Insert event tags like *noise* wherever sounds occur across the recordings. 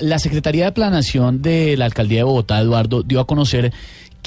La Secretaría de Planación de la Alcaldía de Bogotá, Eduardo, dio a conocer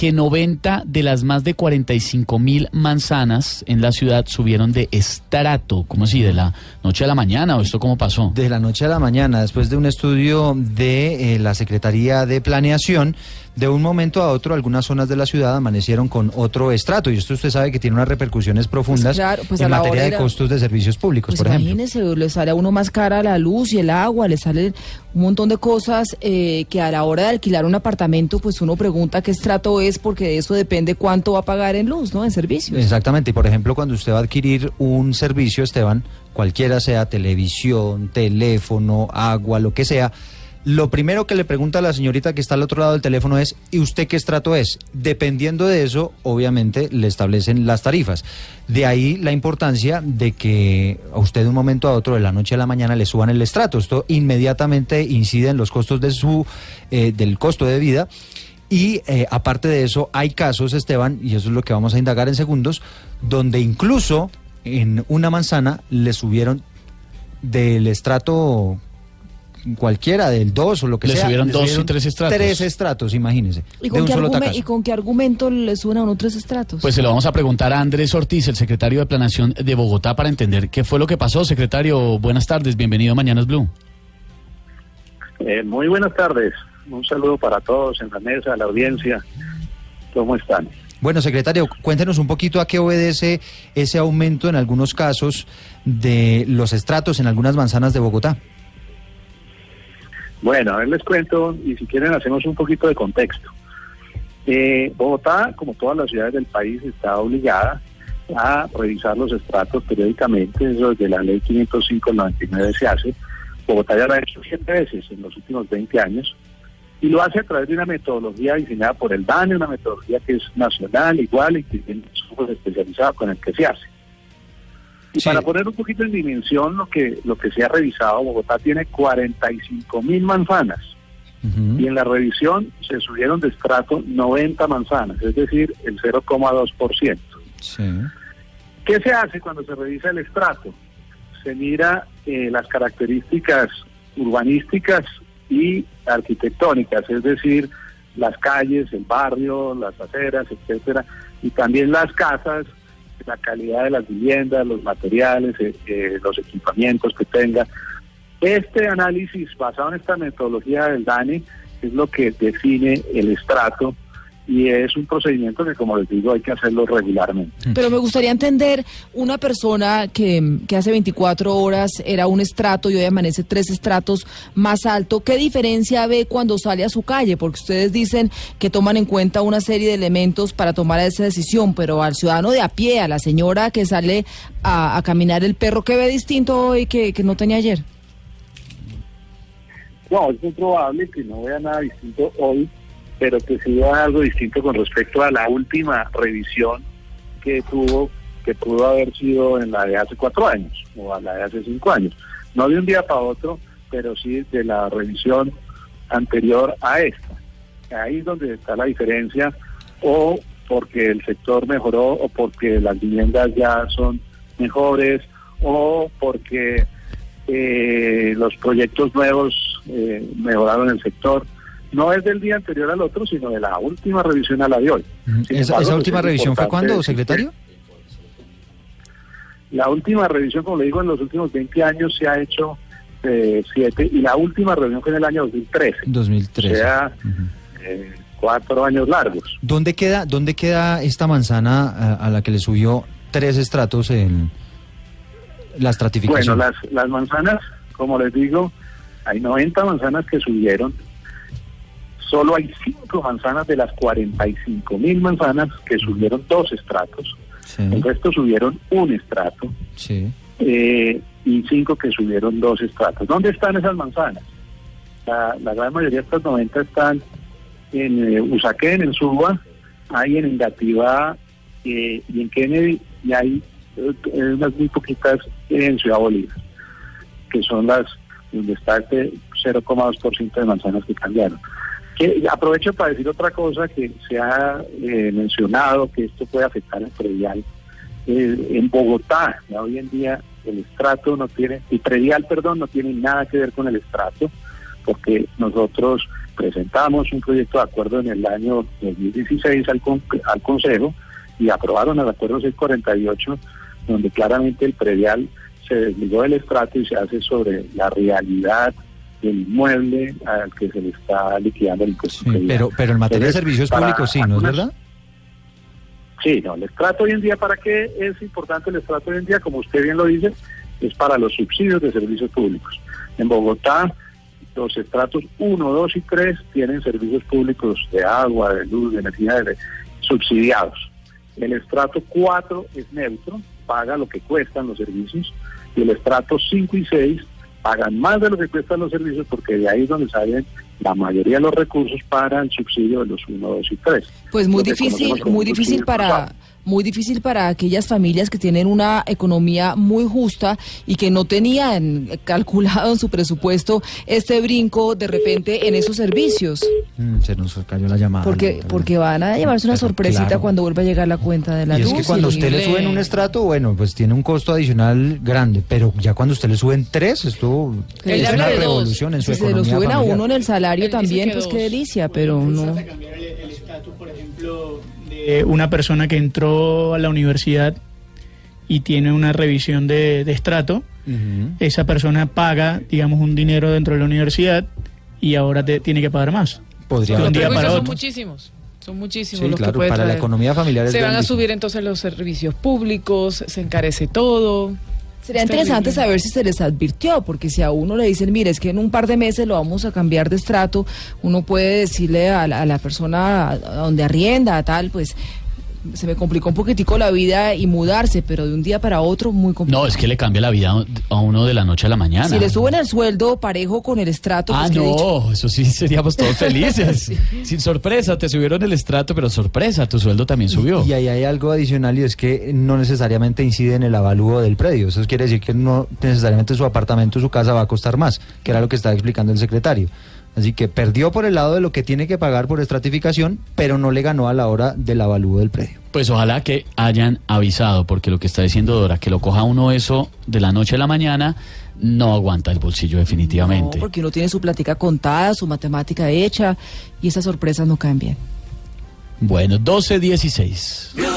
que 90 de las más de 45 mil manzanas en la ciudad subieron de estrato. ¿Cómo así? ¿De la noche a la mañana o esto cómo pasó? De la noche a la mañana, después de un estudio de eh, la Secretaría de Planeación, de un momento a otro algunas zonas de la ciudad amanecieron con otro estrato y esto usted sabe que tiene unas repercusiones profundas claro, pues en materia de costos de servicios públicos, Pues por ejemplo. imagínese, le sale a uno más cara la luz y el agua, le sale un montón de cosas eh, que a la hora de alquilar un apartamento, pues uno pregunta qué estrato es, porque de eso depende cuánto va a pagar en luz, ¿no? En servicios. Exactamente, por ejemplo, cuando usted va a adquirir un servicio, Esteban, cualquiera sea televisión, teléfono, agua, lo que sea, lo primero que le pregunta a la señorita que está al otro lado del teléfono es, ¿y usted qué estrato es? Dependiendo de eso, obviamente, le establecen las tarifas. De ahí la importancia de que a usted de un momento a otro, de la noche a la mañana, le suban el estrato. Esto inmediatamente incide en los costos de su, eh, del costo de vida. Y eh, aparte de eso, hay casos, Esteban, y eso es lo que vamos a indagar en segundos, donde incluso en una manzana le subieron del estrato cualquiera, del 2 o lo que Le sea. subieron dos y tres estratos. Tres estratos, imagínese. ¿Y de con, un qué solo argume- tacazo. ¿Y con qué argumento le suben a uno tres estratos? Pues se lo vamos a preguntar a Andrés Ortiz, el secretario de Planación de Bogotá, para entender qué fue lo que pasó. Secretario, buenas tardes, bienvenido a Mañanas Blue. Eh, muy buenas tardes. Un saludo para todos en la mesa, la audiencia. ¿Cómo están? Bueno, secretario, cuéntenos un poquito a qué obedece ese aumento en algunos casos de los estratos en algunas manzanas de Bogotá. Bueno, a ver, les cuento y si quieren hacemos un poquito de contexto. Eh, Bogotá, como todas las ciudades del país, está obligada a revisar los estratos periódicamente, eso desde la ley 505-99 se hace. Bogotá ya lo ha hecho siete veces en los últimos 20 años y lo hace a través de una metodología diseñada por el DANE, una metodología que es nacional, igual y que tiene un especializado con el que se hace. Y Sí. para poner un poquito en dimensión lo que lo que se ha revisado, Bogotá tiene 45 mil manzanas y en la revisión se subieron de estrato 90 manzanas, es decir, el 0,2%. Sí. ¿Qué se hace cuando se revisa el estrato? Se mira eh, las características urbanísticas y arquitectónicas, es decir, las calles, el barrio, las aceras, etcétera, y también las casas, la calidad de las viviendas, los materiales, eh, eh, los equipamientos que tenga. Este análisis basado en esta metodología del DANE es lo que define el estrato y es un procedimiento que, como les digo, hay que hacerlo regularmente. Pero me gustaría entender una persona que, que hace 24 horas era un estrato y hoy amanece tres estratos más alto. ¿Qué diferencia ve cuando sale a su calle? Porque ustedes dicen que toman en cuenta una serie de elementos para tomar esa decisión, pero al ciudadano de a pie, a la señora que sale a, a caminar el perro, ¿qué ve distinto hoy que, que no tenía ayer? No, es muy probable que no vea nada distinto hoy, pero que sí vea algo distinto con respecto a la última revisión que tuvo, que pudo haber sido en la de hace cuatro años o a la de hace cinco años. No de un día para otro, pero sí de la revisión anterior a esta. Ahí es donde está la diferencia, o porque el sector mejoró, o porque las viviendas ya son mejores, o porque eh, los proyectos nuevos eh, mejoraron el sector. No es del día anterior al otro, sino de la última revisión a la de hoy. ¿Esa, embargo, esa última revisión fue cuándo, secretario? La última revisión, como le digo, en los últimos 20 años se ha hecho eh, siete, y la última revisión fue en el año 2013. 2013. O sea, Ujú. eh, cuatro años largos. ¿Dónde queda, ¿Dónde queda esta manzana a, a la que le subió tres estratos en la estratificación? Bueno, las, las manzanas, como les digo, hay 90 manzanas que subieron. Solo hay cinco manzanas de las 45 mil manzanas que subieron dos estratos. Sí, El resto subieron un estrato sí. eh, y cinco que subieron dos estratos. ¿Dónde están esas manzanas? La, la gran mayoría de estas 90 están en eh, Usaquén, en Suba, hay en Engativá eh, y en Kennedy y hay unas muy poquitas en Ciudad Bolívar, que son las donde está este 0,2% de manzanas que cambiaron. Aprovecho para decir otra cosa que se ha eh, mencionado, que esto puede afectar el predial. Eh, en Bogotá, hoy en día, el estrato no tiene, el predial, perdón, no tiene nada que ver con el estrato, porque nosotros presentamos un proyecto de acuerdo en el año 2016 al, al Consejo y aprobaron el acuerdo 648, donde claramente el predial se desligó del estrato y se hace sobre la realidad del inmueble al que se le está liquidando el impuesto. pero, pero en materia de servicios públicos sí, ¿no es verdad? Sí, no, el estrato hoy en día, ¿para qué es importante el estrato hoy en día? Como usted bien lo dice, es para los subsidios de servicios públicos. En Bogotá, los estratos 1, 2 y 3 tienen servicios públicos de agua, de luz, de energía subsidiados. El estrato 4 es neutro, paga lo que cuestan los servicios, y el estrato 5 y 6 pagan más de lo que cuestan los servicios porque de ahí es donde salen la mayoría de los recursos para el subsidio de los 1, 2 y 3. Pues muy difícil, muy difícil para muy difícil para aquellas familias que tienen una economía muy justa y que no tenían calculado en su presupuesto este brinco de repente en esos servicios. Mm, se nos cayó la llamada. Porque, porque van a llevarse una sorpresita cuando vuelva a llegar la cuenta de la y luz. Es que cuando usted le sube en un estrato, bueno, pues tiene un costo adicional grande, pero ya cuando usted le sube en tres, esto es una revolución en su si economía se lo suben familiar. a uno en el salario también, pues qué delicia, pero no. El estatus, por ejemplo, de una persona que entró a la universidad y tiene una revisión de, de estrato, esa persona paga, digamos, un dinero dentro de la universidad y ahora te- tiene que pagar más. Podría un día son muchísimos. Son muchísimos Sí, los claro, que puede para la economía familiar es Se van a subir entonces los servicios públicos, se encarece todo. Sería Es interesante saber si se les advirtió, porque si a uno le dicen, mire, es que en un par de meses lo vamos a cambiar de estrato, uno puede decirle a la, a la persona a donde arrienda, a tal, pues se me complicó un poquitico la vida y mudarse, pero de un día para otro muy complicado. No, es que le cambia la vida a uno de la noche a la mañana. Si le suben el sueldo parejo con el estrato, Ah, pues, ¿qué he dicho? no, eso sí seríamos todos *laughs* felices. Sin sorpresa, te subieron el estrato, pero sorpresa, tu sueldo también subió. Y ahí hay algo adicional y es que no necesariamente incide en el avalúo del predio. Eso quiere decir que no necesariamente su apartamento, su casa va a costar más, que era lo que estaba explicando el secretario. Así que perdió por el lado de lo que tiene que pagar por estratificación, pero no le ganó a la hora del avalúo del predio. Pues ojalá que hayan avisado, porque lo que está diciendo Dora, que lo coja uno eso de la noche a la mañana, no aguanta el bolsillo definitivamente. No, porque uno tiene su plática contada, su matemática hecha, y esas sorpresas no caen bien. Bueno, 12-16.